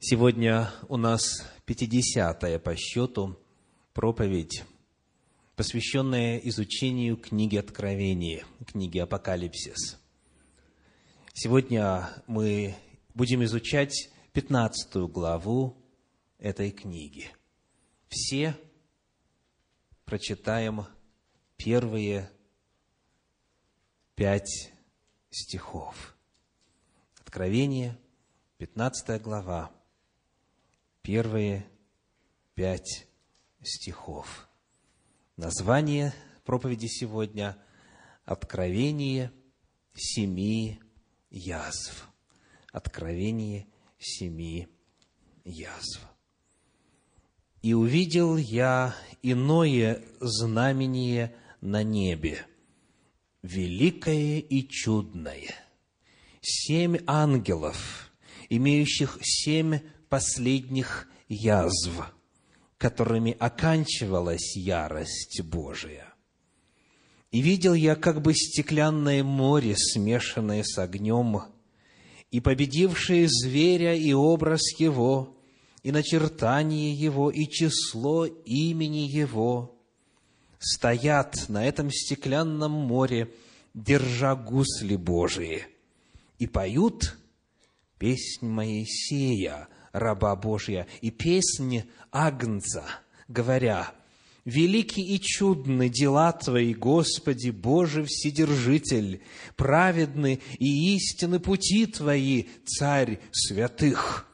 Сегодня у нас 50-я по счету проповедь, посвященная изучению книги Откровения, книги Апокалипсис. Сегодня мы будем изучать 15 главу этой книги. Все прочитаем первые пять стихов. Откровение, 15 глава, первые пять стихов. Название проповеди сегодня – «Откровение семи язв». Откровение семи язв. «И увидел я иное знамение на небе, великое и чудное. Семь ангелов, имеющих семь последних язв, которыми оканчивалась ярость Божия. И видел я как бы стеклянное море, смешанное с огнем, и победившие зверя и образ его, и начертание его, и число имени его, стоят на этом стеклянном море, держа гусли Божии, и поют песнь Моисея, раба Божия, и песнь Агнца, говоря, «Велики и чудны дела Твои, Господи, Боже Вседержитель, праведны и истины пути Твои, Царь святых».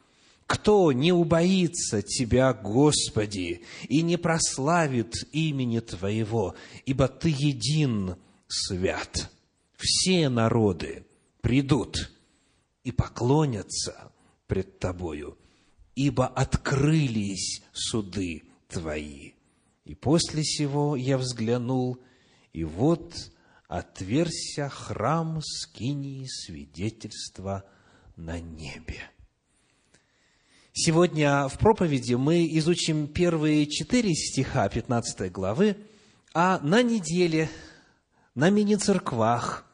Кто не убоится Тебя, Господи, и не прославит имени Твоего, ибо Ты един свят. Все народы придут и поклонятся пред Тобою, ибо открылись суды Твои. И после сего я взглянул, и вот отверся храм скинии свидетельства на небе. Сегодня в проповеди мы изучим первые четыре стиха 15 главы, а на неделе, на мини-церквах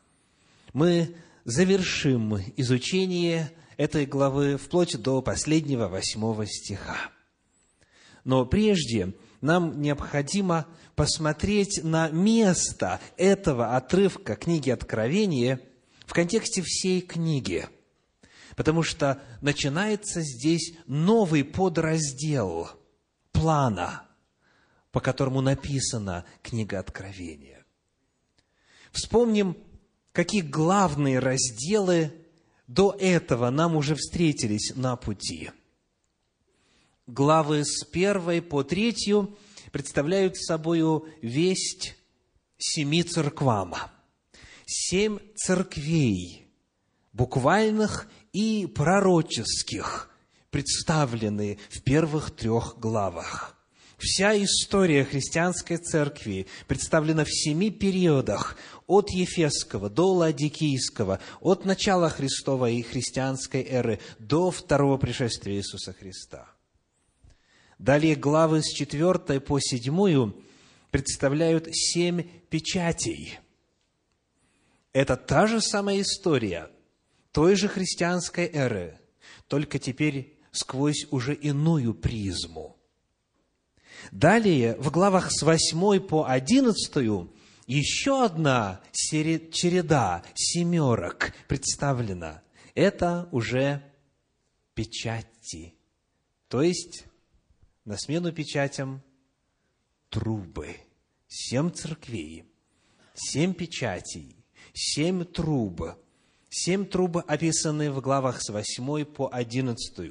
мы завершим изучение этой главы вплоть до последнего восьмого стиха. Но прежде нам необходимо посмотреть на место этого отрывка книги Откровения в контексте всей книги, потому что начинается здесь новый подраздел плана, по которому написана книга Откровения. Вспомним, какие главные разделы до этого нам уже встретились на пути. Главы с первой по третью представляют собой весть семи церквам. Семь церквей, буквальных и пророческих, представлены в первых трех главах. Вся история христианской церкви представлена в семи периодах от Ефесского до Ладикийского, от начала Христовой и христианской эры до второго пришествия Иисуса Христа. Далее главы с четвертой по седьмую представляют семь печатей. Это та же самая история той же христианской эры, только теперь сквозь уже иную призму – Далее, в главах с 8 по 11 еще одна череда семерок представлена. Это уже печати. То есть, на смену печатям трубы. Семь церквей, семь печатей, семь труб. Семь труб описаны в главах с 8 по 11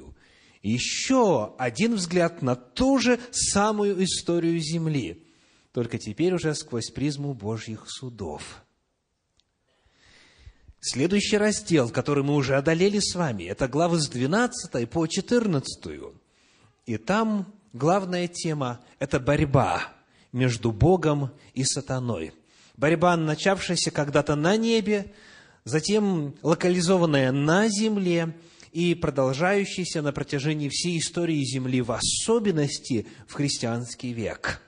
еще один взгляд на ту же самую историю Земли, только теперь уже сквозь призму Божьих судов. Следующий раздел, который мы уже одолели с вами, это главы с 12 по 14. И там главная тема – это борьба между Богом и сатаной. Борьба, начавшаяся когда-то на небе, затем локализованная на земле – и продолжающийся на протяжении всей истории Земли, в особенности в христианский век.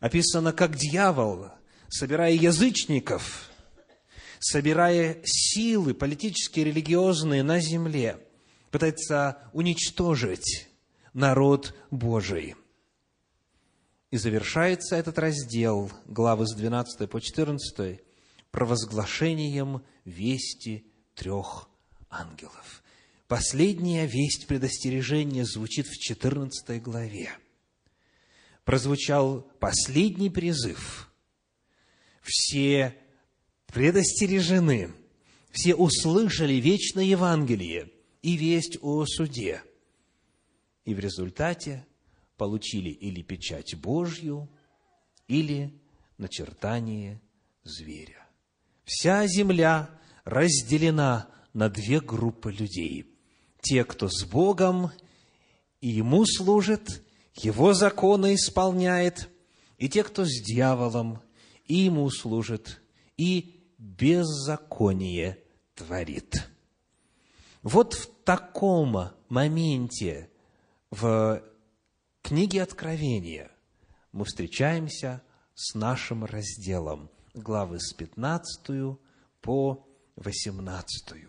Описано, как дьявол, собирая язычников, собирая силы политические, религиозные на земле, пытается уничтожить народ Божий. И завершается этот раздел, главы с 12 по 14, провозглашением вести трех ангелов. Последняя весть предостережения звучит в 14 главе. Прозвучал последний призыв. Все предостережены, все услышали вечное Евангелие и весть о суде. И в результате получили или печать Божью, или начертание зверя. Вся земля разделена на две группы людей. Те, кто с Богом и Ему служит, Его законы исполняет, и те, кто с дьяволом и Ему служит, и беззаконие творит. Вот в таком моменте в книге Откровения мы встречаемся с нашим разделом, главы с 15 по 18.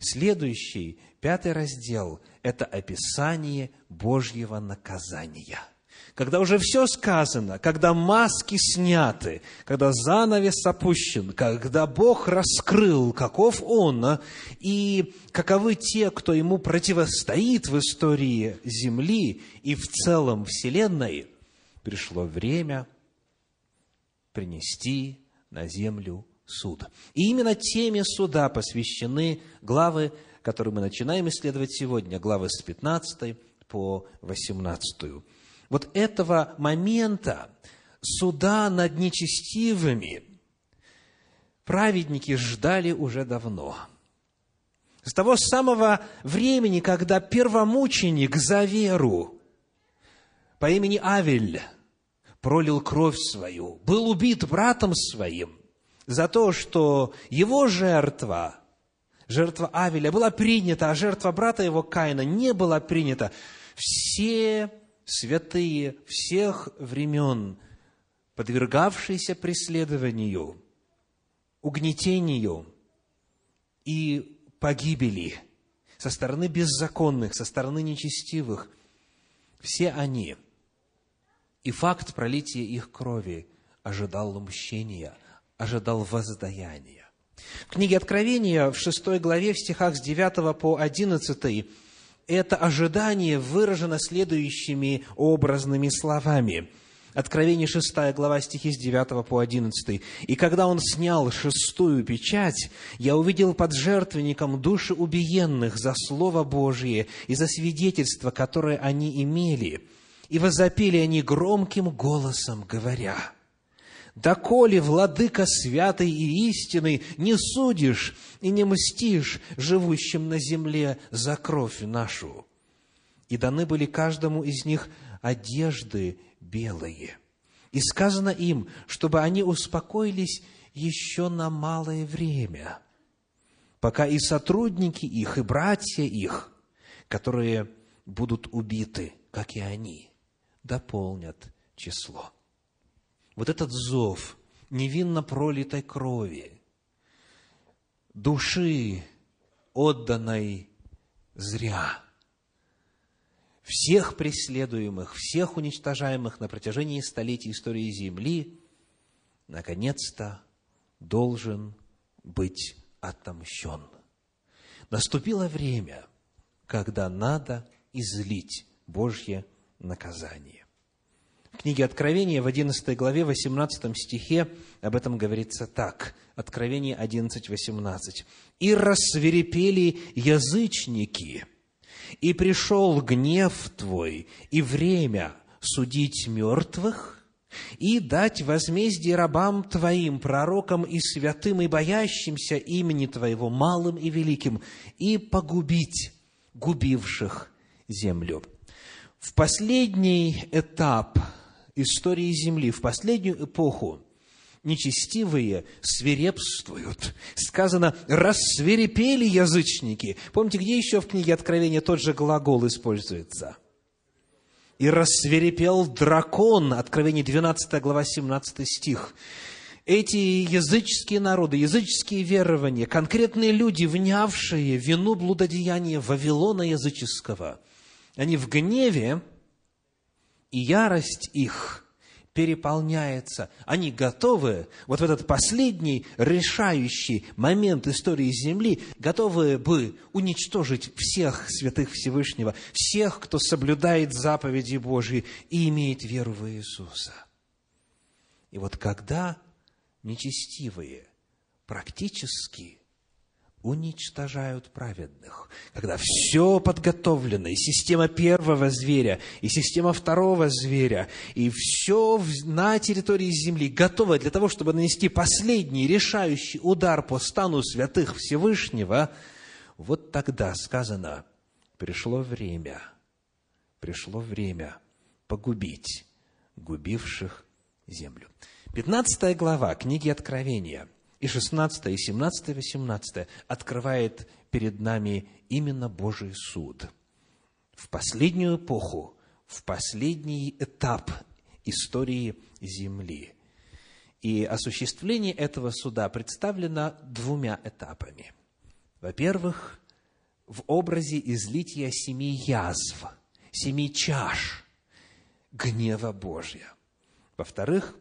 Следующий, пятый раздел, это описание Божьего наказания – когда уже все сказано, когда маски сняты, когда занавес опущен, когда Бог раскрыл, каков Он, а, и каковы те, кто Ему противостоит в истории Земли и в целом Вселенной, пришло время принести на землю суд. И именно теме суда посвящены главы, которые мы начинаем исследовать сегодня, главы с 15 по 18 вот этого момента суда над нечестивыми праведники ждали уже давно. С того самого времени, когда первомученик за веру по имени Авель пролил кровь свою, был убит братом своим за то, что его жертва, жертва Авеля, была принята, а жертва брата его Каина не была принята. Все святые всех времен, подвергавшиеся преследованию, угнетению и погибели со стороны беззаконных, со стороны нечестивых, все они, и факт пролития их крови ожидал мщения, ожидал воздаяния. В книге Откровения в шестой главе, в стихах с 9 по 11 это ожидание выражено следующими образными словами. Откровение 6 глава стихи с 9 по 11. «И когда он снял шестую печать, я увидел под жертвенником души убиенных за Слово Божие и за свидетельство, которое они имели. И возопили они громким голосом, говоря, доколе, владыка святый и истинный, не судишь и не мстишь живущим на земле за кровь нашу. И даны были каждому из них одежды белые. И сказано им, чтобы они успокоились еще на малое время, пока и сотрудники их, и братья их, которые будут убиты, как и они, дополнят число вот этот зов невинно пролитой крови, души, отданной зря, всех преследуемых, всех уничтожаемых на протяжении столетий истории Земли, наконец-то должен быть отомщен. Наступило время, когда надо излить Божье наказание. Книге Откровения в 11 главе, 18 стихе об этом говорится так. Откровение 11, 18. «И рассверепели язычники, и пришел гнев твой, и время судить мертвых, и дать возмездие рабам Твоим, пророкам и святым, и боящимся имени Твоего, малым и великим, и погубить губивших землю». В последний этап истории Земли, в последнюю эпоху, нечестивые свирепствуют. Сказано, рассверепели язычники. Помните, где еще в книге Откровения тот же глагол используется? И рассверепел дракон, Откровение 12 глава 17 стих. эти языческие народы, языческие верования, конкретные люди, внявшие вину блудодеяния Вавилона языческого, они в гневе, и ярость их переполняется. Они готовы вот в этот последний решающий момент истории Земли, готовы бы уничтожить всех святых Всевышнего, всех, кто соблюдает заповеди Божьи и имеет веру в Иисуса. И вот когда нечестивые практически уничтожают праведных. Когда все подготовлено, и система первого зверя, и система второго зверя, и все на территории земли готово для того, чтобы нанести последний решающий удар по стану святых Всевышнего, вот тогда сказано, пришло время, пришло время погубить губивших землю. 15 глава книги Откровения – и 16, и 17, и 18 открывает перед нами именно Божий суд. В последнюю эпоху, в последний этап истории Земли. И осуществление этого суда представлено двумя этапами. Во-первых, в образе излития семи язв, семи чаш гнева Божья. Во-вторых,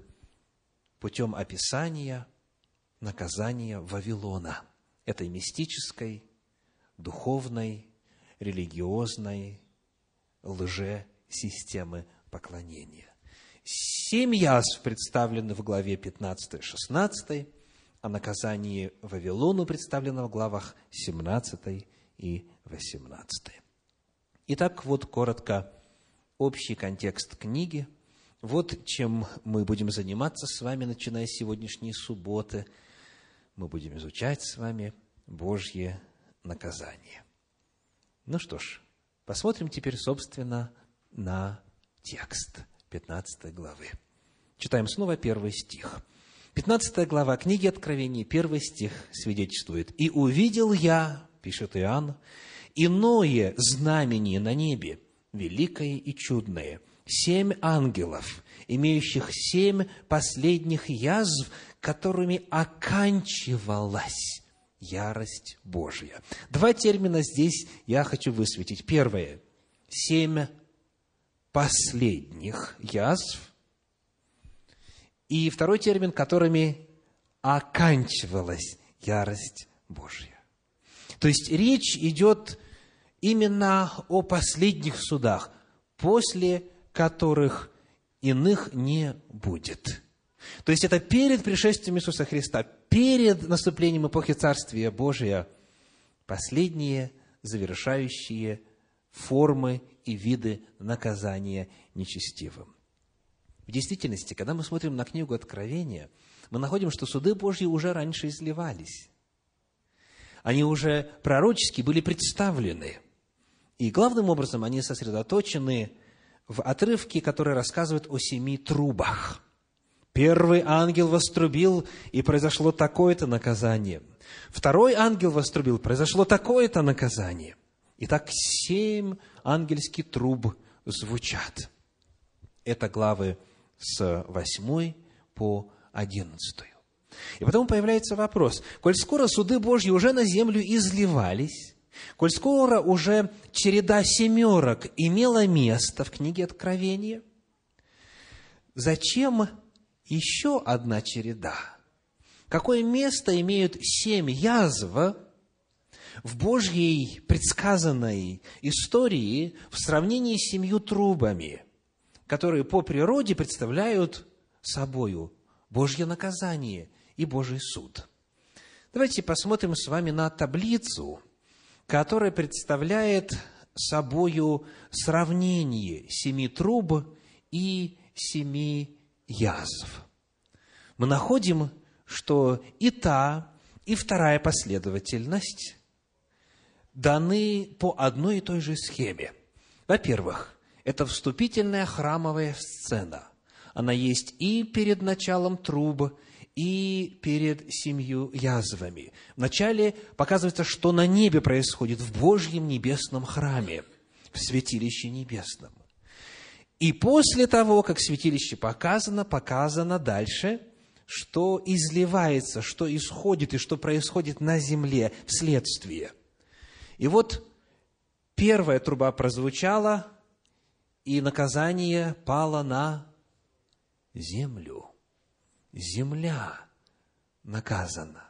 путем описания – наказание Вавилона, этой мистической, духовной, религиозной лже-системы поклонения. Семь язв представлены в главе 15-16, а наказание Вавилону представлено в главах 17 и 18. Итак, вот коротко общий контекст книги. Вот чем мы будем заниматься с вами, начиная с сегодняшней субботы – мы будем изучать с вами Божье наказание. Ну что ж, посмотрим теперь, собственно, на текст 15 главы. Читаем снова первый стих. 15 глава книги Откровений, первый стих свидетельствует. «И увидел я, — пишет Иоанн, — иное знамение на небе, великое и чудное, семь ангелов, имеющих семь последних язв, которыми оканчивалась ярость Божья. Два термина здесь я хочу высветить. Первое – семь последних язв. И второй термин, которыми оканчивалась ярость Божья. То есть речь идет именно о последних судах, после которых иных не будет. То есть это перед пришествием Иисуса Христа, перед наступлением эпохи Царствия Божия, последние завершающие формы и виды наказания нечестивым. В действительности, когда мы смотрим на книгу Откровения, мы находим, что суды Божьи уже раньше изливались. Они уже пророчески были представлены. И главным образом они сосредоточены в отрывке, который рассказывает о семи трубах. Первый ангел вострубил, и произошло такое-то наказание. Второй ангел вострубил, произошло такое-то наказание. Итак, семь ангельских труб звучат. Это главы с восьмой по одиннадцатую. И потом появляется вопрос, коль скоро суды Божьи уже на землю изливались, Коль скоро уже череда семерок имела место в книге Откровения, зачем еще одна череда? Какое место имеют семь язв в Божьей предсказанной истории в сравнении с семью трубами, которые по природе представляют собою Божье наказание и Божий суд? Давайте посмотрим с вами на таблицу, которая представляет собою сравнение семи труб и семи язв. Мы находим, что и та, и вторая последовательность даны по одной и той же схеме. Во-первых, это вступительная храмовая сцена. Она есть и перед началом труб, и перед семью язвами. Вначале показывается, что на небе происходит, в Божьем небесном храме, в святилище небесном. И после того, как святилище показано, показано дальше что изливается, что исходит и что происходит на земле вследствие. И вот первая труба прозвучала, и наказание пало на землю. Земля наказана.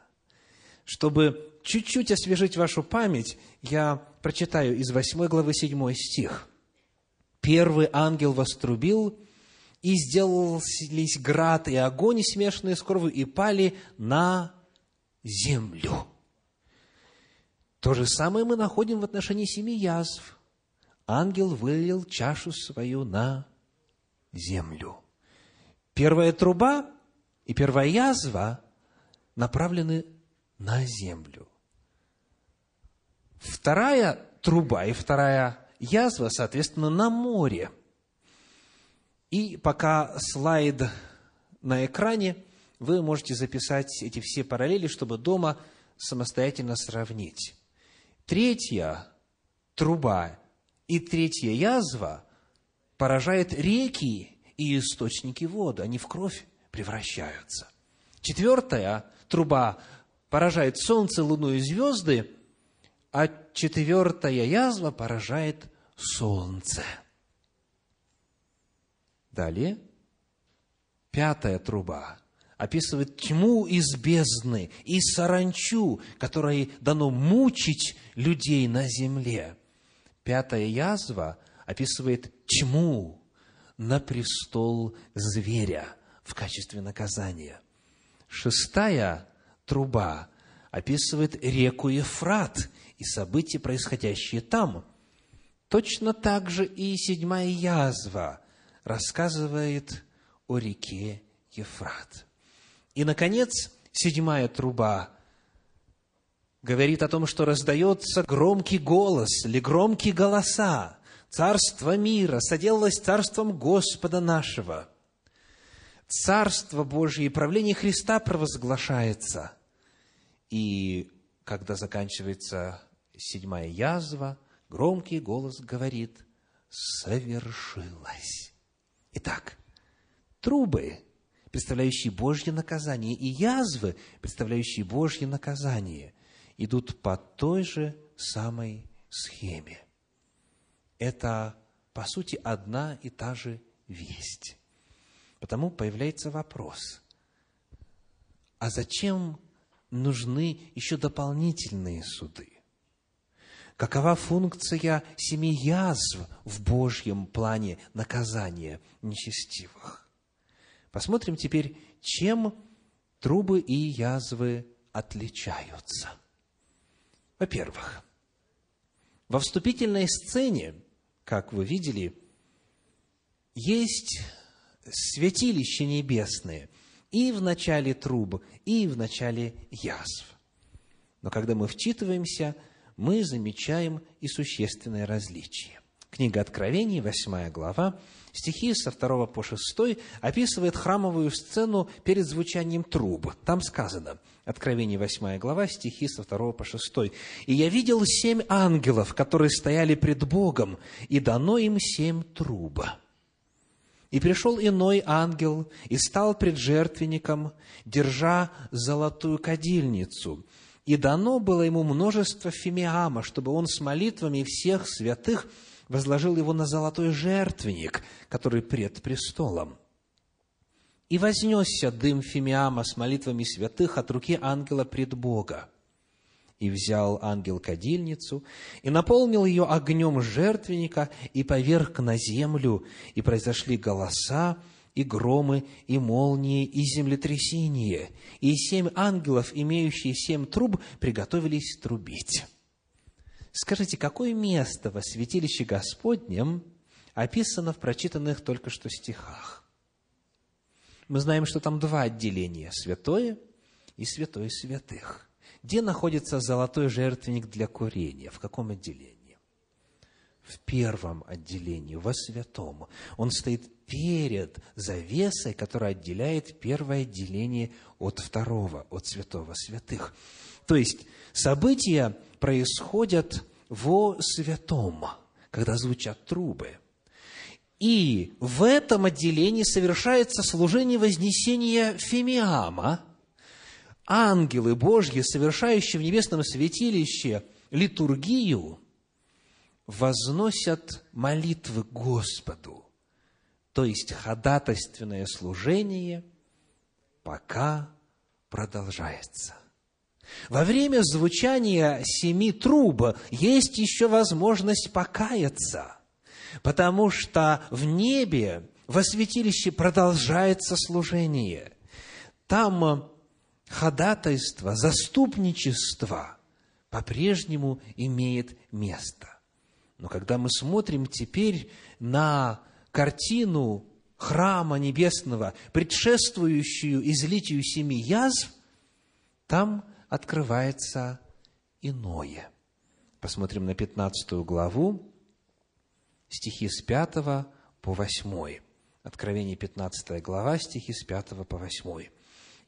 Чтобы чуть-чуть освежить вашу память, я прочитаю из 8 главы 7 стих. «Первый ангел вострубил, и сделались град и огонь, смешанные с кровью, и пали на землю». То же самое мы находим в отношении семи язв. Ангел вылил чашу свою на землю. Первая труба и первая язва направлены на землю. Вторая труба и вторая язва, соответственно, на море. И пока слайд на экране, вы можете записать эти все параллели, чтобы дома самостоятельно сравнить. Третья труба и третья язва поражает реки и источники воды. Они в кровь превращаются. Четвертая труба поражает солнце, луну и звезды, а четвертая язва поражает солнце. Далее, пятая труба описывает тьму из бездны и саранчу, которой дано мучить людей на земле. Пятая язва описывает тьму на престол зверя в качестве наказания. Шестая труба описывает реку Ефрат и события, происходящие там. Точно так же и седьмая язва рассказывает о реке Ефрат. И, наконец, седьмая труба говорит о том, что раздается громкий голос или громкие голоса. Царство мира соделалось царством Господа нашего. Царство Божье и правление Христа провозглашается. И когда заканчивается седьмая язва, громкий голос говорит «совершилось». Итак, трубы, представляющие Божье наказание, и язвы, представляющие Божье наказание, идут по той же самой схеме. Это, по сути, одна и та же весть. Потому появляется вопрос, а зачем нужны еще дополнительные суды? Какова функция семи язв в Божьем плане наказания нечестивых? Посмотрим теперь, чем трубы и язвы отличаются. Во-первых, во вступительной сцене, как вы видели, есть святилища небесные и в начале труб, и в начале язв. Но когда мы вчитываемся – мы замечаем и существенное различие. Книга Откровений, 8 глава, стихи со 2 по 6 описывает храмовую сцену перед звучанием труб. Там сказано, Откровение 8 глава, стихи со 2 по 6. «И я видел семь ангелов, которые стояли пред Богом, и дано им семь труб. И пришел иной ангел, и стал пред жертвенником, держа золотую кадильницу, и дано было ему множество фимиама, чтобы он с молитвами всех святых возложил его на золотой жертвенник, который пред престолом. И вознесся дым фимиама с молитвами святых от руки ангела пред Бога. И взял ангел кадильницу, и наполнил ее огнем жертвенника, и поверг на землю, и произошли голоса, и громы, и молнии, и землетрясение. И семь ангелов, имеющие семь труб, приготовились трубить. Скажите, какое место во святилище Господнем описано в прочитанных только что стихах? Мы знаем, что там два отделения – святое и святое святых. Где находится золотой жертвенник для курения? В каком отделении? в первом отделении, во святом. Он стоит перед завесой, которая отделяет первое отделение от второго, от святого святых. То есть события происходят во святом, когда звучат трубы. И в этом отделении совершается служение вознесения Фимиама. Ангелы Божьи, совершающие в небесном святилище литургию, возносят молитвы Господу, то есть ходатайственное служение, пока продолжается. Во время звучания семи труб есть еще возможность покаяться, потому что в небе, во святилище продолжается служение. Там ходатайство, заступничество по-прежнему имеет место. Но когда мы смотрим теперь на картину храма небесного, предшествующую излитию семи язв, там открывается иное. Посмотрим на 15 главу, стихи с 5 по 8. Откровение 15 глава, стихи с 5 по 8.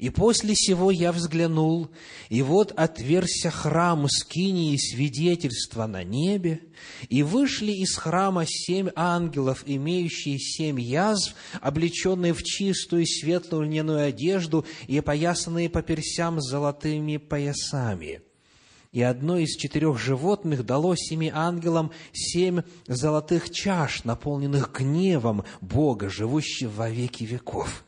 И после сего я взглянул, и вот отверся храм скинии свидетельства на небе, и вышли из храма семь ангелов, имеющие семь язв, облеченные в чистую светлую льняную одежду и опоясанные по персям золотыми поясами. И одно из четырех животных дало семи ангелам семь золотых чаш, наполненных гневом Бога, живущего во веки веков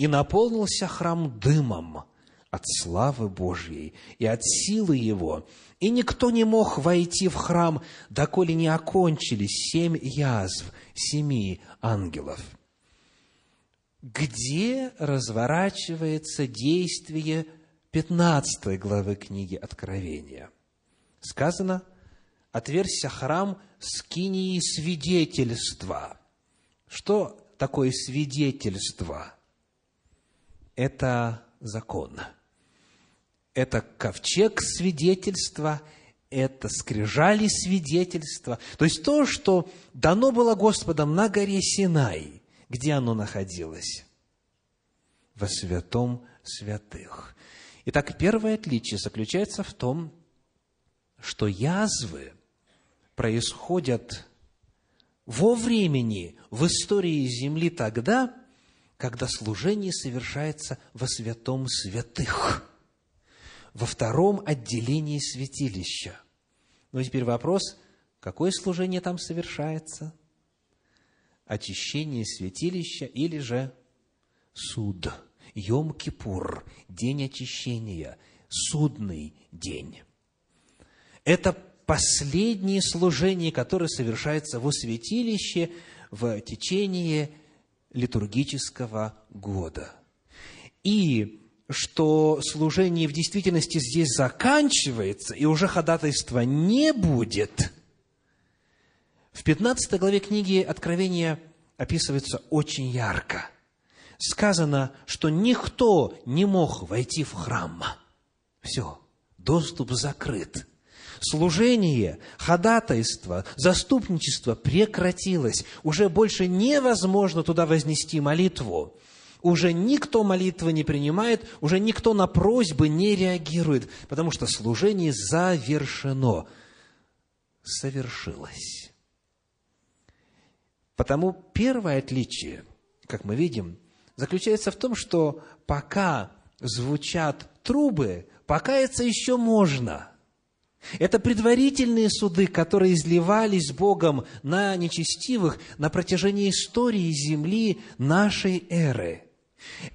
и наполнился храм дымом от славы Божьей и от силы Его, и никто не мог войти в храм, доколе не окончились семь язв семи ангелов. Где разворачивается действие 15 главы книги Откровения? Сказано, отверся храм скинии свидетельства. Что такое свидетельство? Это закон. Это ковчег свидетельства, это скрижали свидетельства. То есть то, что дано было Господом на горе Синай. Где оно находилось? Во святом святых. Итак, первое отличие заключается в том, что язвы происходят во времени, в истории Земли тогда, когда служение совершается во святом святых, во втором отделении святилища. Ну, теперь вопрос, какое служение там совершается? Очищение святилища или же суд? Йом-Кипур, день очищения, судный день. Это последнее служение, которое совершается во святилище в течение литургического года. И что служение в действительности здесь заканчивается, и уже ходатайства не будет, в 15 главе книги Откровения описывается очень ярко. Сказано, что никто не мог войти в храм. Все, доступ закрыт служение, ходатайство, заступничество прекратилось. Уже больше невозможно туда вознести молитву. Уже никто молитвы не принимает, уже никто на просьбы не реагирует, потому что служение завершено, совершилось. Потому первое отличие, как мы видим, заключается в том, что пока звучат трубы, покаяться еще можно – это предварительные суды, которые изливались Богом на нечестивых на протяжении истории земли нашей эры.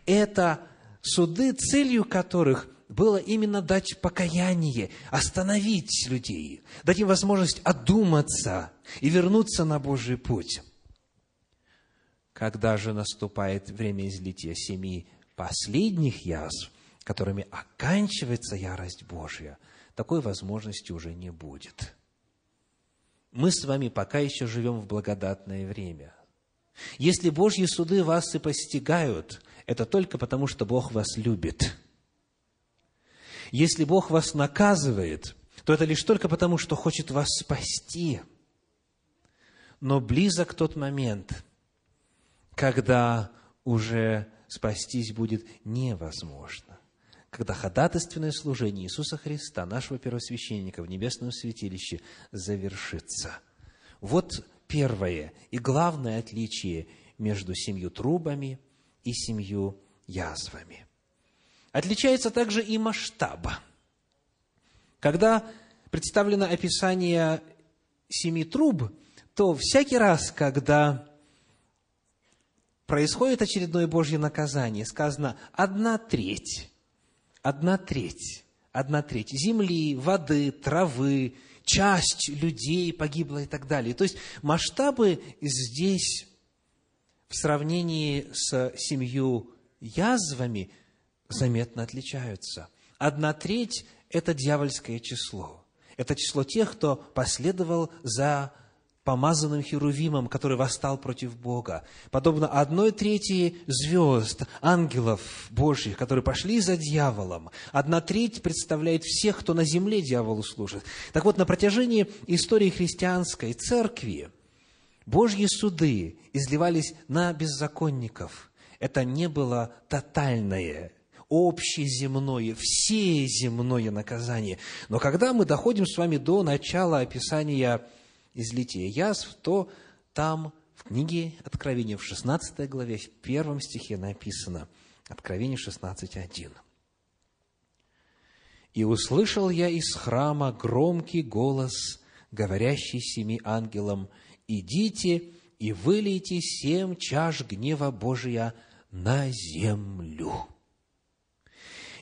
Это суды, целью которых было именно дать покаяние, остановить людей, дать им возможность одуматься и вернуться на Божий путь. Когда же наступает время излития семи последних язв, которыми оканчивается ярость Божья – такой возможности уже не будет. Мы с вами пока еще живем в благодатное время. Если Божьи суды вас и постигают, это только потому, что Бог вас любит. Если Бог вас наказывает, то это лишь только потому, что хочет вас спасти. Но близок тот момент, когда уже спастись будет невозможно когда ходатайственное служение Иисуса Христа, нашего первосвященника в небесном святилище, завершится. Вот первое и главное отличие между семью трубами и семью язвами. Отличается также и масштаб. Когда представлено описание семи труб, то всякий раз, когда происходит очередное Божье наказание, сказано «одна треть», «одна треть», «одна треть» земли, воды, травы, часть людей погибла и так далее. То есть масштабы здесь в сравнении с семью язвами заметно отличаются. Одна треть – это дьявольское число. Это число тех, кто последовал за помазанным Херувимом, который восстал против Бога. Подобно одной трети звезд, ангелов Божьих, которые пошли за дьяволом. Одна треть представляет всех, кто на земле дьяволу служит. Так вот, на протяжении истории христианской церкви Божьи суды изливались на беззаконников. Это не было тотальное, общеземное, всеземное наказание. Но когда мы доходим с вами до начала описания излития язв, то там в книге Откровения, в 16 главе, в первом стихе написано, Откровение 16.1. «И услышал я из храма громкий голос, говорящий семи ангелам, «Идите и вылейте семь чаш гнева Божия на землю».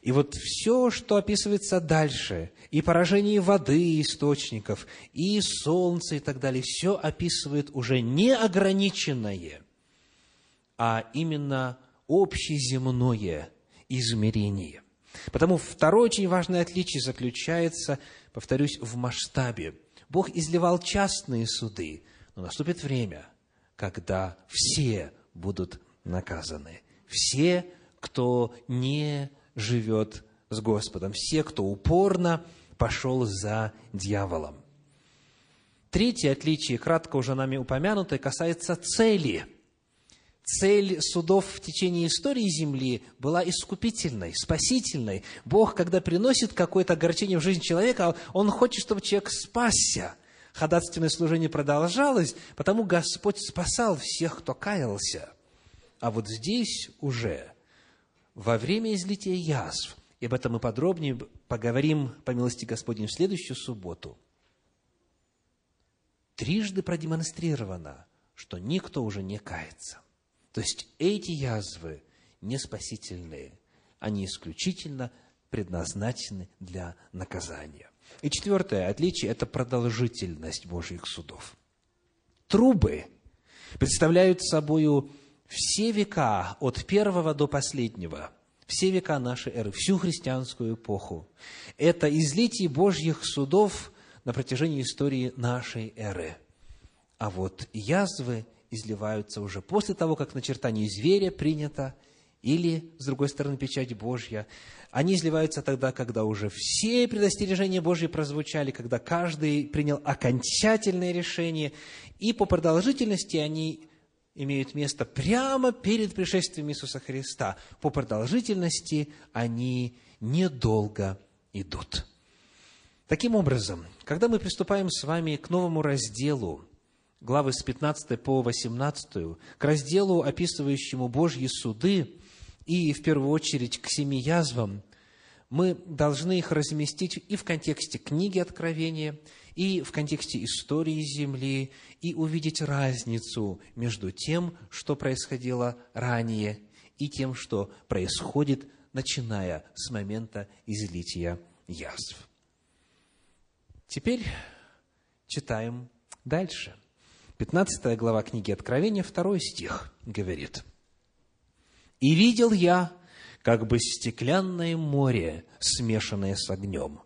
И вот все, что описывается дальше, и поражение воды источников, и солнца и так далее, все описывает уже не ограниченное, а именно общеземное измерение. Потому второе очень важное отличие заключается, повторюсь, в масштабе. Бог изливал частные суды, но наступит время, когда все будут наказаны. Все, кто не живет с Господом. Все, кто упорно пошел за дьяволом. Третье отличие, кратко уже нами упомянутое, касается цели. Цель судов в течение истории Земли была искупительной, спасительной. Бог, когда приносит какое-то огорчение в жизнь человека, Он хочет, чтобы человек спасся. Ходатайственное служение продолжалось, потому Господь спасал всех, кто каялся. А вот здесь уже во время излития язв, и об этом мы подробнее поговорим, по милости Господней, в следующую субботу, трижды продемонстрировано, что никто уже не кается. То есть эти язвы не спасительные, они исключительно предназначены для наказания. И четвертое отличие – это продолжительность Божьих судов. Трубы представляют собою все века, от первого до последнего, все века нашей эры, всю христианскую эпоху, это излитие Божьих судов на протяжении истории нашей эры. А вот язвы изливаются уже после того, как начертание зверя принято, или, с другой стороны, печать Божья. Они изливаются тогда, когда уже все предостережения Божьи прозвучали, когда каждый принял окончательное решение, и по продолжительности они имеют место прямо перед пришествием Иисуса Христа. По продолжительности они недолго идут. Таким образом, когда мы приступаем с вами к новому разделу, главы с 15 по 18, к разделу, описывающему Божьи суды, и в первую очередь к семи язвам, мы должны их разместить и в контексте книги Откровения, и в контексте истории Земли, и увидеть разницу между тем, что происходило ранее, и тем, что происходит, начиная с момента излития язв. Теперь читаем дальше. 15 глава книги Откровения, 2 стих говорит. «И видел я, как бы стеклянное море, смешанное с огнем,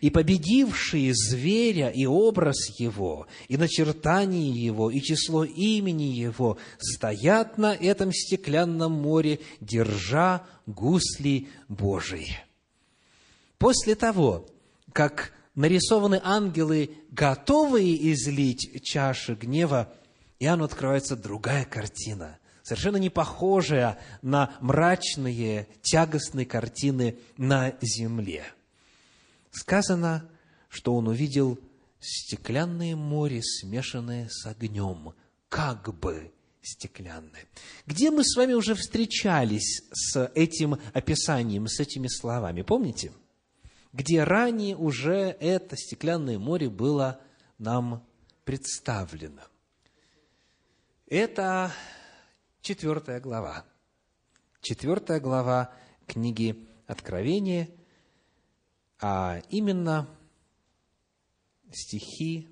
и победившие зверя и образ его, и начертание его, и число имени его, стоят на этом стеклянном море, держа гусли Божии. После того, как нарисованы ангелы, готовые излить чаши гнева, Иоанну открывается другая картина, совершенно не похожая на мрачные, тягостные картины на земле – сказано, что он увидел стеклянное море, смешанное с огнем, как бы стеклянное. Где мы с вами уже встречались с этим описанием, с этими словами? Помните? Где ранее уже это стеклянное море было нам представлено. Это четвертая глава. Четвертая глава книги Откровения, а именно стихи,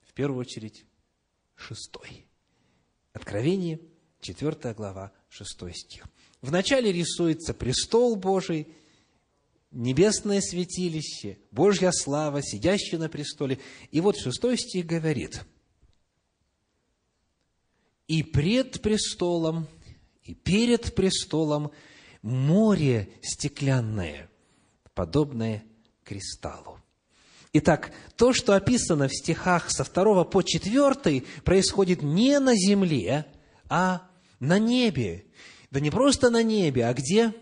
в первую очередь, шестой. Откровение, четвертая глава, шестой стих. Вначале рисуется престол Божий, небесное святилище, Божья слава, сидящий на престоле. И вот шестой стих говорит, «И пред престолом, и перед престолом море стеклянное, подобное кристаллу». Итак, то, что описано в стихах со 2 по 4, происходит не на земле, а на небе. Да не просто на небе, а где?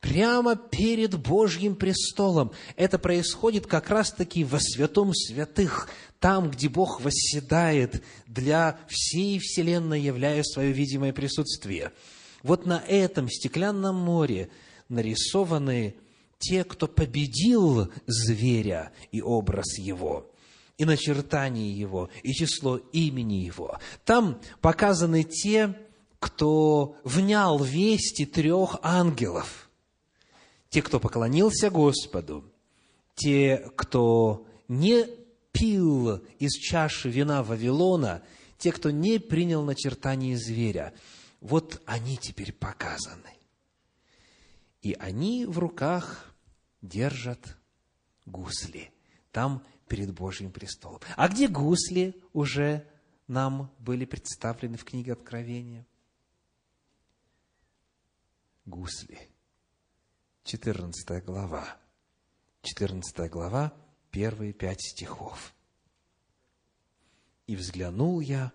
Прямо перед Божьим престолом. Это происходит как раз-таки во святом святых, там, где Бог восседает для всей вселенной, являя свое видимое присутствие. Вот на этом стеклянном море нарисованы те, кто победил зверя и образ его, и начертание его, и число имени его. Там показаны те, кто внял вести трех ангелов. Те, кто поклонился Господу, те, кто не пил из чаши вина Вавилона, те, кто не принял начертание зверя. Вот они теперь показаны. И они в руках держат гусли. Там перед Божьим престолом. А где гусли уже нам были представлены в книге Откровения? Гусли. 14 глава. 14 глава, первые пять стихов. «И взглянул я,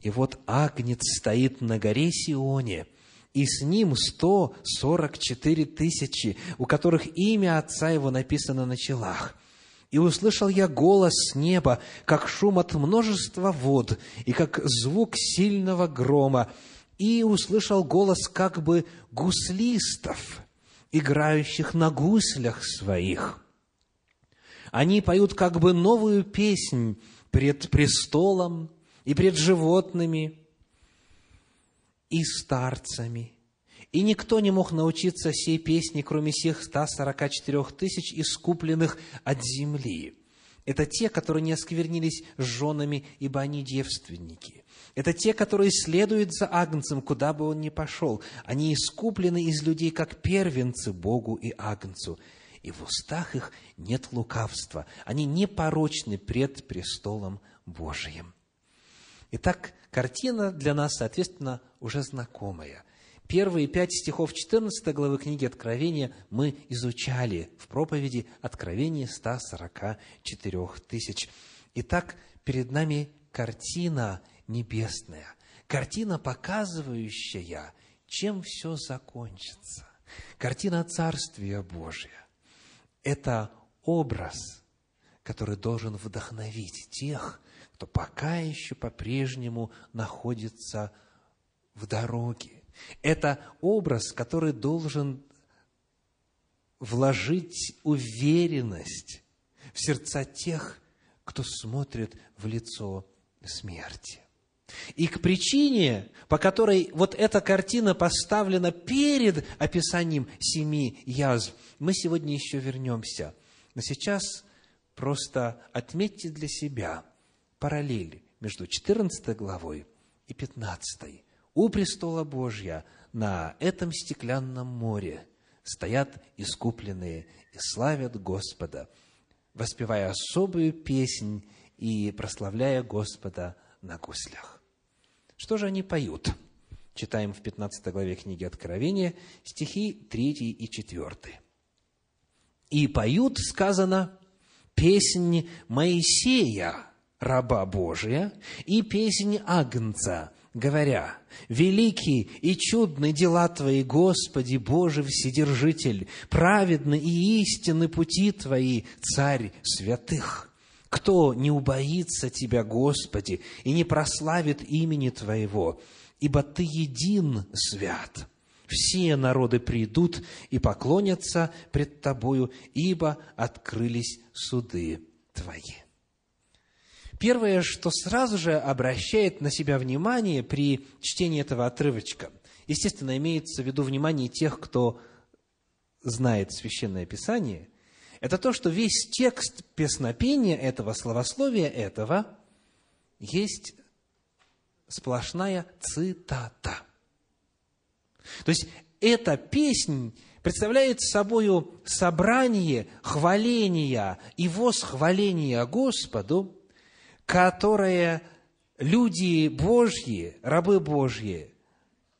и вот Агнец стоит на горе Сионе, и с ним сто сорок четыре тысячи, у которых имя Отца Его написано на челах. И услышал я голос с неба, как шум от множества вод, и как звук сильного грома, и услышал голос как бы гуслистов, играющих на гуслях своих. Они поют как бы новую песнь пред престолом и пред животными – и старцами. И никто не мог научиться сей песни, кроме всех 144 тысяч искупленных от земли. Это те, которые не осквернились женами, ибо они девственники. Это те, которые следуют за Агнцем, куда бы он ни пошел. Они искуплены из людей, как первенцы Богу и Агнцу. И в устах их нет лукавства. Они непорочны пред престолом Божиим. Итак, картина для нас, соответственно, уже знакомая. Первые пять стихов 14 главы книги Откровения мы изучали в проповеди Откровения 144 тысяч. Итак, перед нами картина небесная, картина, показывающая, чем все закончится. Картина Царствия Божия – это образ, который должен вдохновить тех, кто пока еще по-прежнему находится в дороге. Это образ, который должен вложить уверенность в сердца тех, кто смотрит в лицо смерти. И к причине, по которой вот эта картина поставлена перед описанием семи язв, мы сегодня еще вернемся. Но сейчас просто отметьте для себя – параллель между 14 главой и 15. У престола Божья на этом стеклянном море стоят искупленные и славят Господа, воспевая особую песнь и прославляя Господа на гуслях. Что же они поют? Читаем в 15 главе книги Откровения стихи 3 и 4. «И поют, сказано, песнь Моисея, раба Божия, и песнь Агнца, говоря, «Великие и чудны дела Твои, Господи, Боже Вседержитель, праведны и истинны пути Твои, Царь святых». Кто не убоится Тебя, Господи, и не прославит имени Твоего, ибо Ты един свят. Все народы придут и поклонятся пред Тобою, ибо открылись суды Твои. Первое, что сразу же обращает на себя внимание при чтении этого отрывочка, естественно, имеется в виду внимание тех, кто знает Священное Писание, это то, что весь текст песнопения этого, словословия этого, есть сплошная цитата. То есть, эта песнь представляет собой собрание хваления и восхваления Господу, которое люди Божьи, рабы Божьи,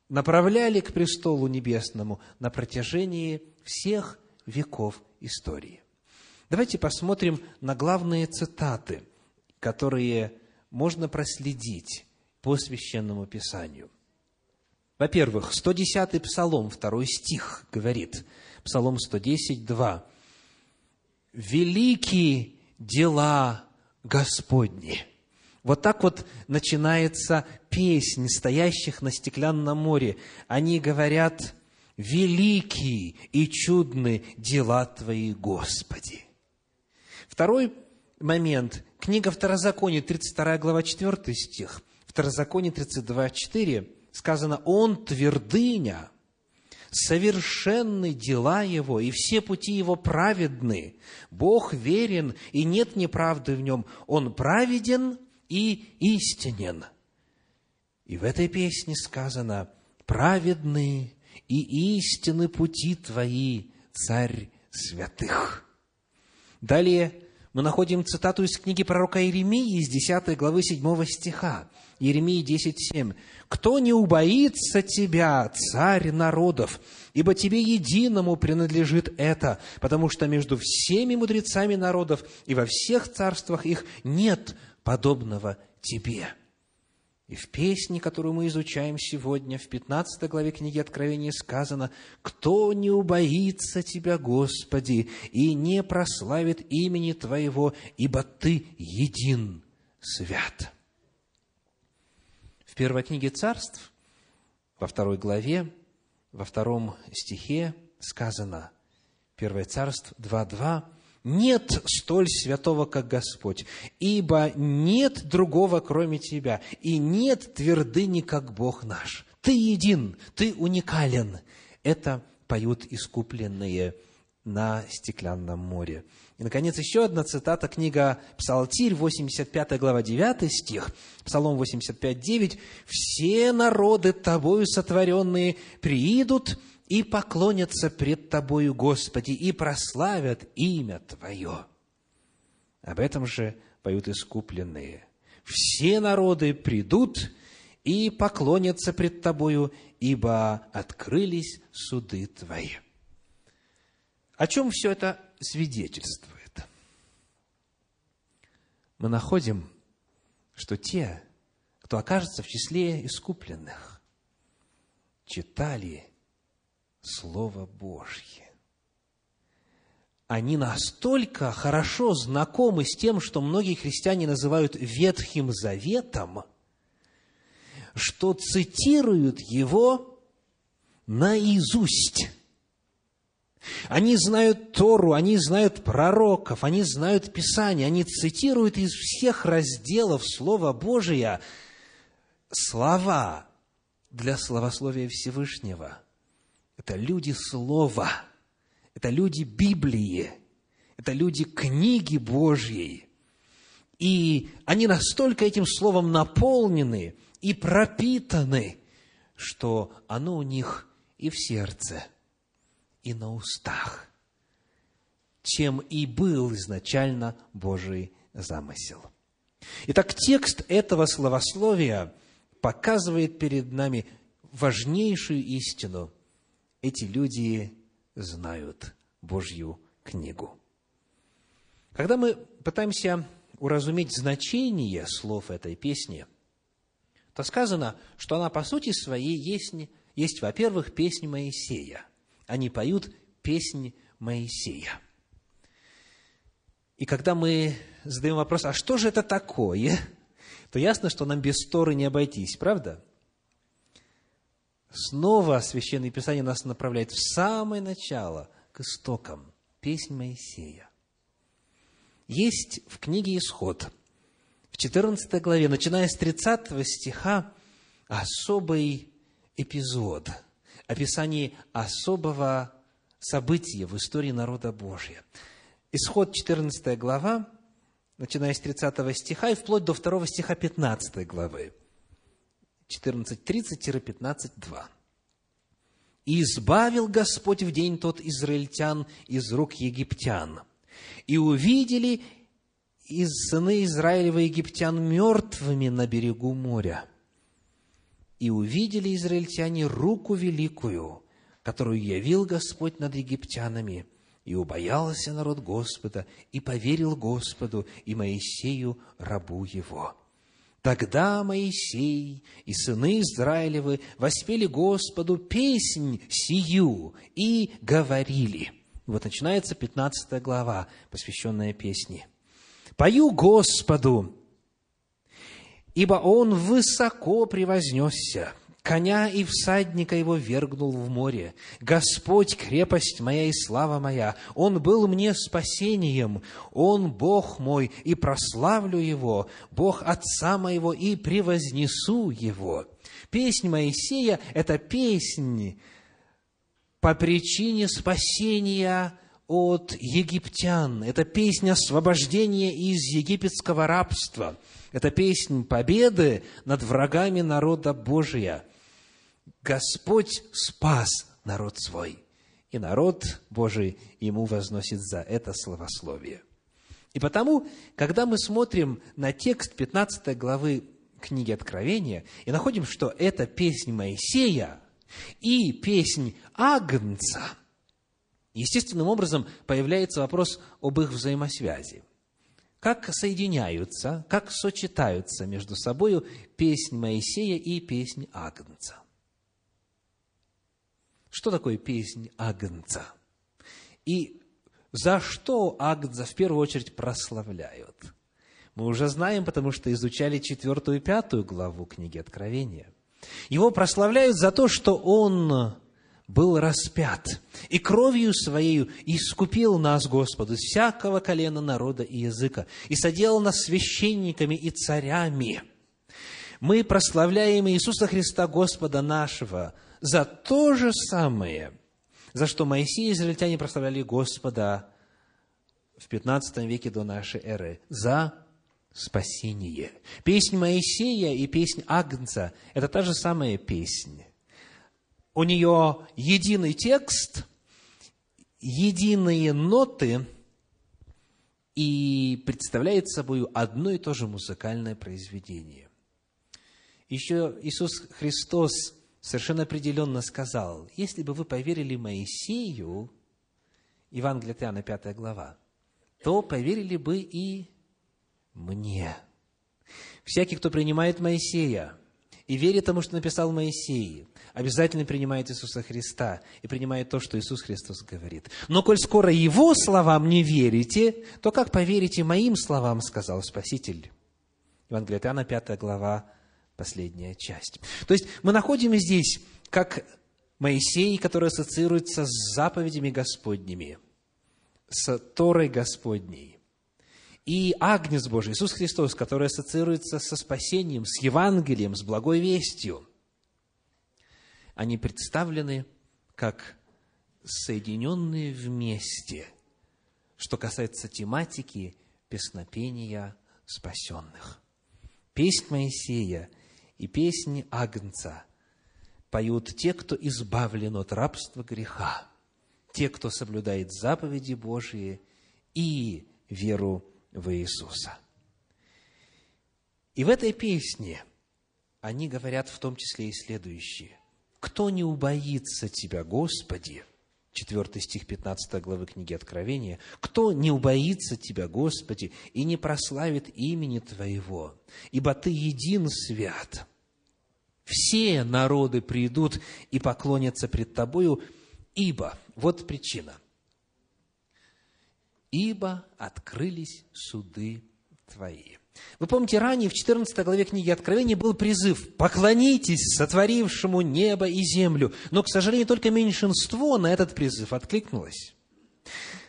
направляли к престолу небесному на протяжении всех веков истории. Давайте посмотрим на главные цитаты, которые можно проследить по Священному Писанию. Во-первых, 110-й Псалом, второй стих говорит, Псалом 110, 2. «Велики дела Господни». Вот так вот начинается песнь стоящих на стеклянном море. Они говорят, великие и чудны дела Твои, Господи. Второй момент. Книга Второзакония, 32 глава, 4 стих. Второзаконие 32, 4 сказано, «Он твердыня, совершенны дела Его, и все пути Его праведны. Бог верен, и нет неправды в Нем. Он праведен и истинен». И в этой песне сказано, «Праведны и истины пути Твои, Царь святых». Далее мы находим цитату из книги пророка Иеремии из 10 главы 7 стиха. Иеремии 10.7. «Кто не убоится тебя, царь народов, ибо тебе единому принадлежит это, потому что между всеми мудрецами народов и во всех царствах их нет подобного тебе». И в песне, которую мы изучаем сегодня, в 15 главе книги Откровения сказано, «Кто не убоится Тебя, Господи, и не прославит имени Твоего, ибо Ты един свят». В первой книге царств, во второй главе, во втором стихе сказано, Первое царство 2.2, нет столь святого, как Господь, ибо нет другого, кроме Тебя, и нет твердыни, как Бог наш. Ты един, Ты уникален. Это поют искупленные на стеклянном море. И, наконец, еще одна цитата, книга Псалтирь, 85 глава, 9 стих, Псалом 85, 9. «Все народы Тобою сотворенные приидут и поклонятся пред Тобою, Господи, и прославят имя Твое. Об этом же поют искупленные. Все народы придут и поклонятся пред Тобою, ибо открылись суды Твои. О чем все это свидетельствует? Мы находим, что те, кто окажется в числе искупленных, читали Слово Божье. Они настолько хорошо знакомы с тем, что многие христиане называют Ветхим Заветом, что цитируют его наизусть. Они знают Тору, они знают пророков, они знают Писание, они цитируют из всех разделов Слова Божия слова для словословия Всевышнего – это люди Слова, это люди Библии, это люди книги Божьей. И они настолько этим словом наполнены и пропитаны, что оно у них и в сердце, и на устах, чем и был изначально Божий замысел. Итак, текст этого словословия показывает перед нами важнейшую истину – эти люди знают Божью книгу. Когда мы пытаемся уразуметь значение слов этой песни, то сказано, что она по сути своей есть, есть во-первых, песнь Моисея. Они поют песнь Моисея. И когда мы задаем вопрос, а что же это такое, то ясно, что нам без Торы не обойтись, правда? Снова Священное Писание нас направляет в самое начало, к истокам, песнь Моисея. Есть в книге Исход, в 14 главе, начиная с 30 стиха, особый эпизод, описание особого события в истории народа Божия. Исход 14 глава, начиная с 30 стиха и вплоть до 2 стиха 15 главы. 14.30-15.2. «И избавил Господь в день тот израильтян из рук египтян, и увидели из сыны Израилева египтян мертвыми на берегу моря. И увидели израильтяне руку великую, которую явил Господь над египтянами, и убоялся народ Господа, и поверил Господу и Моисею, рабу его. Тогда Моисей и сыны Израилевы воспели Господу песнь сию и говорили. Вот начинается 15 глава, посвященная песне. «Пою Господу, ибо Он высоко превознесся, коня и всадника его вергнул в море. Господь, крепость моя и слава моя, Он был мне спасением, Он Бог мой, и прославлю Его, Бог Отца моего, и превознесу Его». Песнь Моисея – это песнь по причине спасения от египтян. Это песнь освобождения из египетского рабства. Это песнь победы над врагами народа Божия – Господь спас народ свой, и народ Божий ему возносит за это словословие. И потому, когда мы смотрим на текст 15 главы книги Откровения и находим, что это песнь Моисея и песнь Агнца, естественным образом появляется вопрос об их взаимосвязи. Как соединяются, как сочетаются между собой песнь Моисея и песнь Агнца? Что такое песнь Агнца? И за что Агнца в первую очередь прославляют? Мы уже знаем, потому что изучали четвертую и пятую главу книги Откровения. Его прославляют за то, что он был распят, и кровью своей искупил нас, Господу, всякого колена народа и языка, и соделал нас священниками и царями. Мы прославляем Иисуса Христа, Господа нашего, за то же самое, за что Моисей и израильтяне прославляли Господа в 15 веке до нашей эры, за спасение. Песнь Моисея и песнь Агнца – это та же самая песнь. У нее единый текст, единые ноты и представляет собой одно и то же музыкальное произведение. Еще Иисус Христос совершенно определенно сказал, если бы вы поверили Моисею, Евангелие от Иоанна, 5 глава, то поверили бы и мне. Всякий, кто принимает Моисея и верит тому, что написал Моисей, обязательно принимает Иисуса Христа и принимает то, что Иисус Христос говорит. Но коль скоро Его словам не верите, то как поверите моим словам, сказал Спаситель. Евангелие от Иоанна, 5 глава, последняя часть. То есть мы находим здесь, как Моисей, который ассоциируется с заповедями Господними, с Торой Господней, и Агнец Божий, Иисус Христос, который ассоциируется со спасением, с Евангелием, с благой вестью, они представлены как соединенные вместе, что касается тематики песнопения спасенных. Песнь Моисея – и песни Агнца поют те, кто избавлен от рабства греха, те, кто соблюдает заповеди Божьи и веру в Иисуса. И в этой песне они говорят в том числе и следующее. «Кто не убоится Тебя, Господи?» 4 стих 15 главы книги Откровения. «Кто не убоится Тебя, Господи, и не прославит имени Твоего? Ибо Ты един свят, все народы придут и поклонятся пред Тобою, ибо, вот причина, ибо открылись суды твои. Вы помните, ранее в 14 главе книги Откровения был призыв «Поклонитесь сотворившему небо и землю». Но, к сожалению, только меньшинство на этот призыв откликнулось.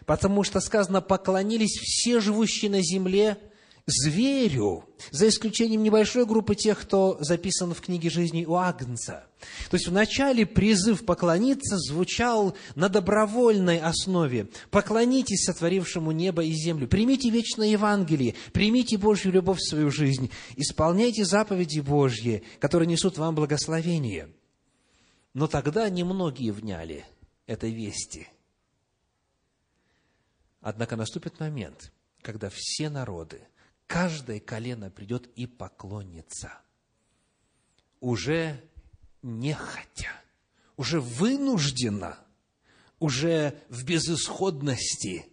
Потому что сказано «поклонились все живущие на земле зверю, за исключением небольшой группы тех, кто записан в книге жизни у Агнца. То есть вначале призыв поклониться звучал на добровольной основе. Поклонитесь сотворившему небо и землю, примите вечное Евангелие, примите Божью любовь в свою жизнь, исполняйте заповеди Божьи, которые несут вам благословение. Но тогда немногие вняли этой вести. Однако наступит момент, когда все народы – каждое колено придет и поклонится. Уже нехотя, уже вынужденно, уже в безысходности,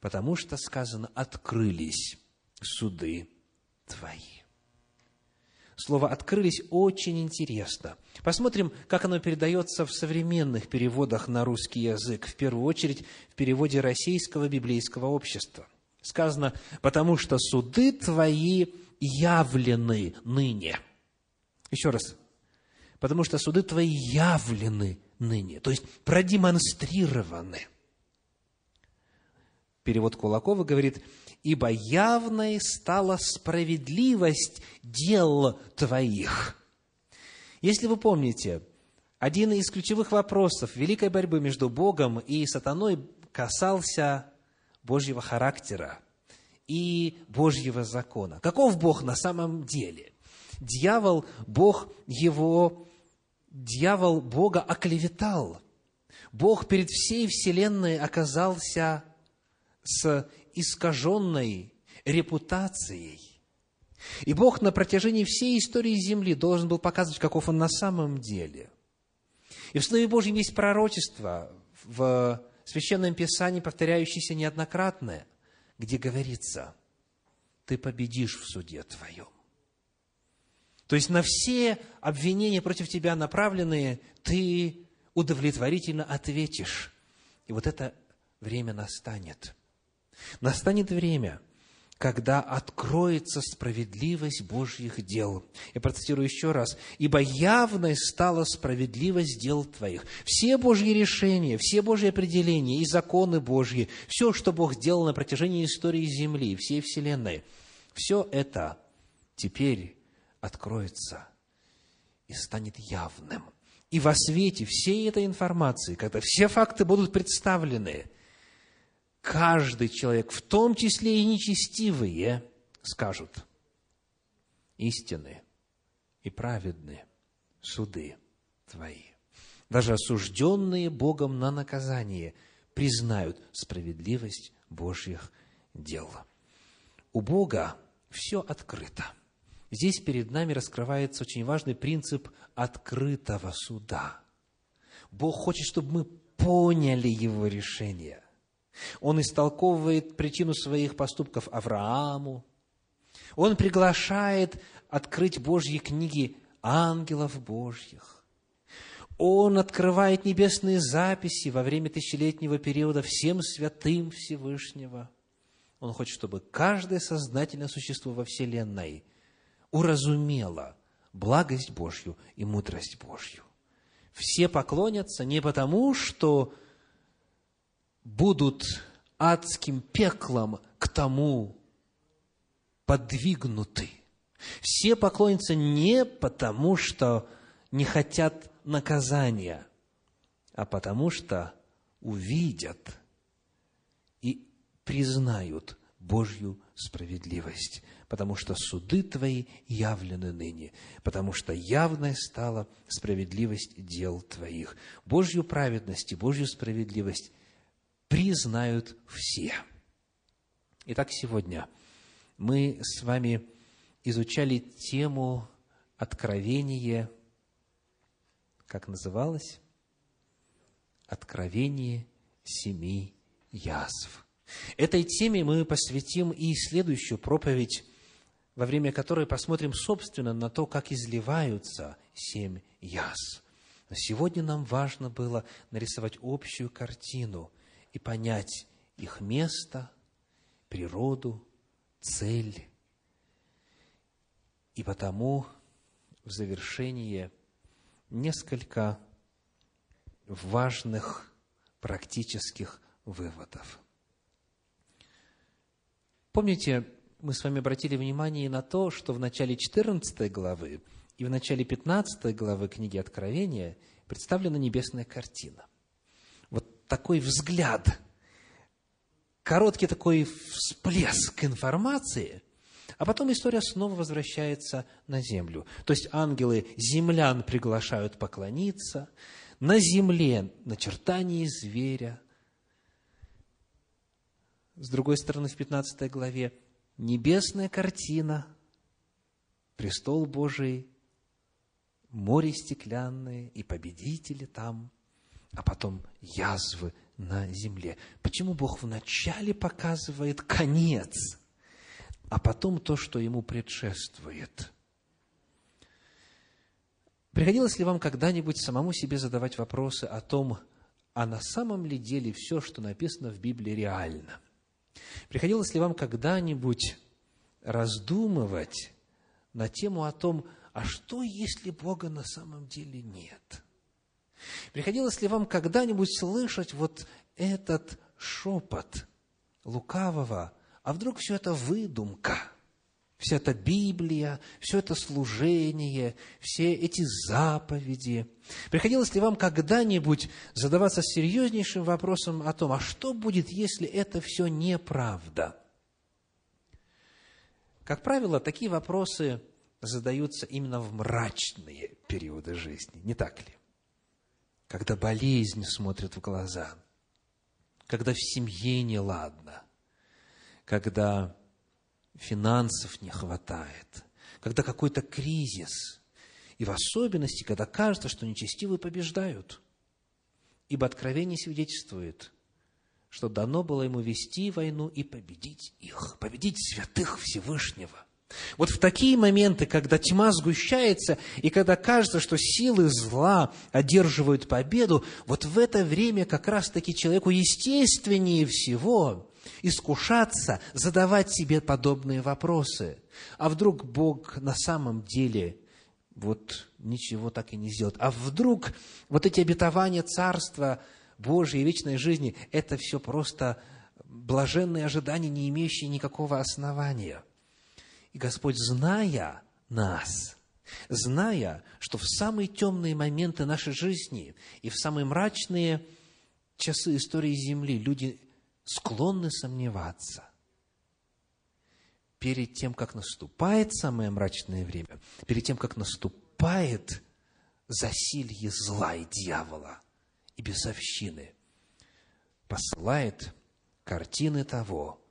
потому что сказано, открылись суды твои. Слово «открылись» очень интересно. Посмотрим, как оно передается в современных переводах на русский язык, в первую очередь в переводе Российского библейского общества – Сказано, потому что суды твои явлены ныне. Еще раз. Потому что суды твои явлены ныне, то есть продемонстрированы. Перевод Кулакова говорит, ибо явной стала справедливость дел твоих. Если вы помните, один из ключевых вопросов великой борьбы между Богом и сатаной касался Божьего характера и Божьего закона. Каков Бог на самом деле? Дьявол, Бог его, дьявол Бога оклеветал. Бог перед всей вселенной оказался с искаженной репутацией. И Бог на протяжении всей истории Земли должен был показывать, каков Он на самом деле. И в Слове Божьем есть пророчество в Священном Писании, повторяющееся неоднократно, где говорится, ты победишь в суде твоем. То есть на все обвинения против тебя направленные, ты удовлетворительно ответишь. И вот это время настанет. Настанет время, когда откроется справедливость Божьих дел. Я процитирую еще раз. «Ибо явной стала справедливость дел твоих». Все Божьи решения, все Божьи определения и законы Божьи, все, что Бог сделал на протяжении истории Земли, всей Вселенной, все это теперь откроется и станет явным. И во свете всей этой информации, когда все факты будут представлены – каждый человек, в том числе и нечестивые, скажут, истины и праведны суды твои. Даже осужденные Богом на наказание признают справедливость Божьих дел. У Бога все открыто. Здесь перед нами раскрывается очень важный принцип открытого суда. Бог хочет, чтобы мы поняли Его решение. Он истолковывает причину своих поступков Аврааму. Он приглашает открыть Божьи книги ангелов Божьих. Он открывает небесные записи во время тысячелетнего периода всем святым Всевышнего. Он хочет, чтобы каждое сознательное существо во Вселенной уразумело благость Божью и мудрость Божью. Все поклонятся не потому, что будут адским пеклом к тому подвигнуты. Все поклонятся не потому, что не хотят наказания, а потому что увидят и признают Божью справедливость, потому что суды Твои явлены ныне, потому что явной стала справедливость дел Твоих. Божью праведность и Божью справедливость признают все. Итак, сегодня мы с вами изучали тему откровения, как называлось? Откровение семи язв. Этой теме мы посвятим и следующую проповедь, во время которой посмотрим, собственно, на то, как изливаются семь язв. Но сегодня нам важно было нарисовать общую картину – и понять их место, природу, цель. И потому в завершение несколько важных практических выводов. Помните, мы с вами обратили внимание на то, что в начале 14 главы и в начале 15 главы книги Откровения представлена небесная картина. Такой взгляд, короткий такой всплеск информации, а потом история снова возвращается на землю. То есть ангелы землян приглашают поклониться, на земле начертание зверя. С другой стороны, в 15 главе небесная картина, престол Божий, море стеклянное и победители там, а потом язвы на земле. Почему Бог вначале показывает конец, а потом то, что ему предшествует? Приходилось ли вам когда-нибудь самому себе задавать вопросы о том, а на самом ли деле все, что написано в Библии, реально? Приходилось ли вам когда-нибудь раздумывать на тему о том, а что, если Бога на самом деле нет? Приходилось ли вам когда-нибудь слышать вот этот шепот лукавого, а вдруг все это выдумка – Вся эта Библия, все это служение, все эти заповеди. Приходилось ли вам когда-нибудь задаваться серьезнейшим вопросом о том, а что будет, если это все неправда? Как правило, такие вопросы задаются именно в мрачные периоды жизни, не так ли? Когда болезнь смотрит в глаза, когда в семье неладно, когда финансов не хватает, когда какой-то кризис, и в особенности, когда кажется, что нечестивые побеждают. Ибо Откровение свидетельствует, что дано было ему вести войну и победить их, победить святых Всевышнего. Вот в такие моменты, когда тьма сгущается, и когда кажется, что силы зла одерживают победу, вот в это время как раз-таки человеку естественнее всего искушаться, задавать себе подобные вопросы. А вдруг Бог на самом деле вот ничего так и не сделает? А вдруг вот эти обетования Царства Божьей вечной жизни – это все просто блаженные ожидания, не имеющие никакого основания? И Господь, зная нас, зная, что в самые темные моменты нашей жизни и в самые мрачные часы истории Земли люди склонны сомневаться. Перед тем, как наступает самое мрачное время, перед тем, как наступает засилье зла и дьявола и бесовщины, посылает картины того,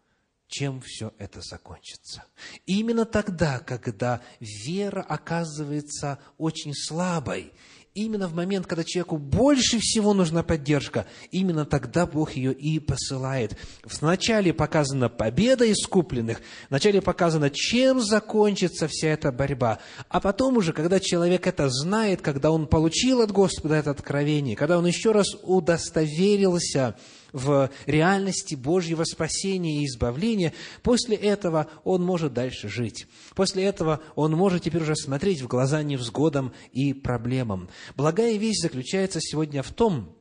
чем все это закончится. Именно тогда, когда вера оказывается очень слабой, именно в момент, когда человеку больше всего нужна поддержка, именно тогда Бог ее и посылает. Вначале показана победа искупленных, вначале показано, чем закончится вся эта борьба. А потом уже, когда человек это знает, когда он получил от Господа это откровение, когда он еще раз удостоверился в реальности Божьего спасения и избавления, после этого он может дальше жить. После этого он может теперь уже смотреть в глаза невзгодам и проблемам. Благая вещь заключается сегодня в том,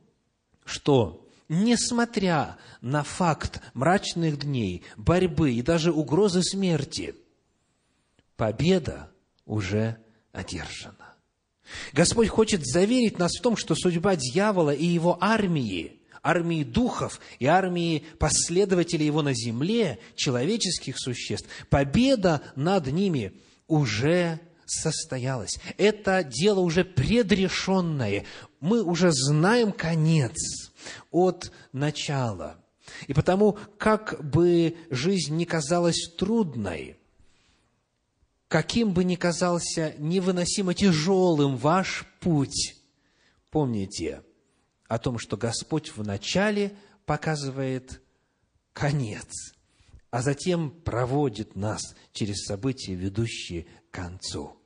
что несмотря на факт мрачных дней, борьбы и даже угрозы смерти, победа уже одержана. Господь хочет заверить нас в том, что судьба дьявола и его армии армии духов и армии последователей его на земле, человеческих существ, победа над ними уже состоялась. Это дело уже предрешенное. Мы уже знаем конец от начала. И потому, как бы жизнь не казалась трудной, каким бы ни казался невыносимо тяжелым ваш путь, помните – о том, что Господь вначале показывает конец, а затем проводит нас через события, ведущие к концу.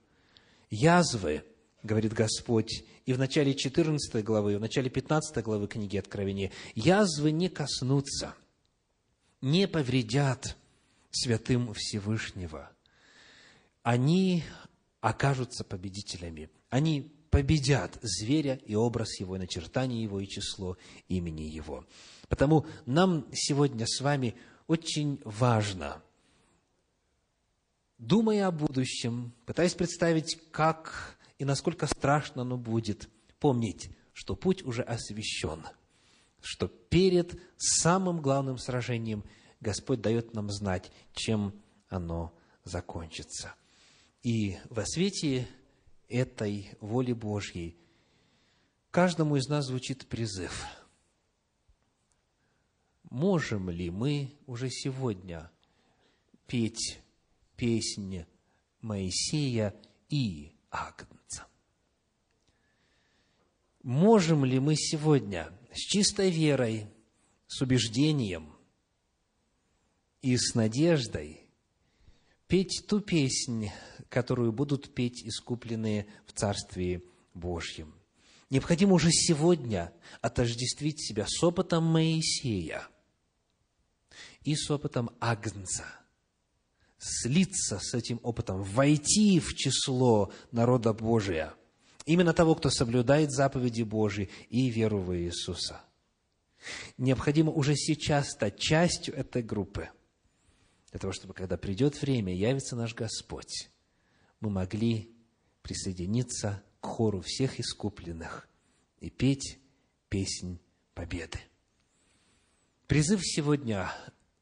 Язвы, говорит Господь, и в начале 14 главы, и в начале 15 главы книги Откровения, язвы не коснутся, не повредят святым Всевышнего, они окажутся победителями. Они победят зверя и образ его, и начертание его, и число имени его. Потому нам сегодня с вами очень важно, думая о будущем, пытаясь представить, как и насколько страшно оно будет, помнить, что путь уже освящен, что перед самым главным сражением Господь дает нам знать, чем оно закончится. И во свете этой воли Божьей каждому из нас звучит призыв. Можем ли мы уже сегодня петь песнь Моисея и Агнца? Можем ли мы сегодня с чистой верой, с убеждением и с надеждой петь ту песнь, которую будут петь искупленные в Царстве Божьем. Необходимо уже сегодня отождествить себя с опытом Моисея и с опытом Агнца, слиться с этим опытом, войти в число народа Божия, именно того, кто соблюдает заповеди Божьи и веру в Иисуса. Необходимо уже сейчас стать частью этой группы, для того, чтобы, когда придет время, явится наш Господь, мы могли присоединиться к хору всех искупленных и петь песнь победы. Призыв сегодня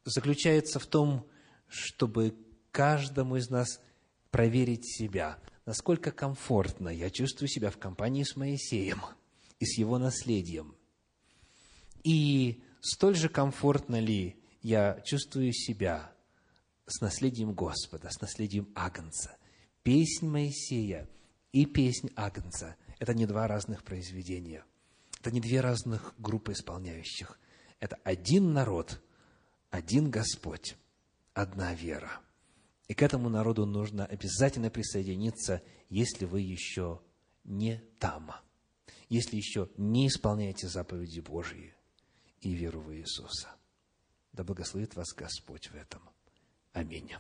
заключается в том, чтобы каждому из нас проверить себя, насколько комфортно я чувствую себя в компании с Моисеем и с его наследием. И столь же комфортно ли я чувствую себя с наследием Господа, с наследием Агнца – Песнь Моисея и песнь Агнца – это не два разных произведения. Это не две разных группы исполняющих. Это один народ, один Господь, одна вера. И к этому народу нужно обязательно присоединиться, если вы еще не там, если еще не исполняете заповеди Божьи и веру в Иисуса. Да благословит вас Господь в этом. Аминь.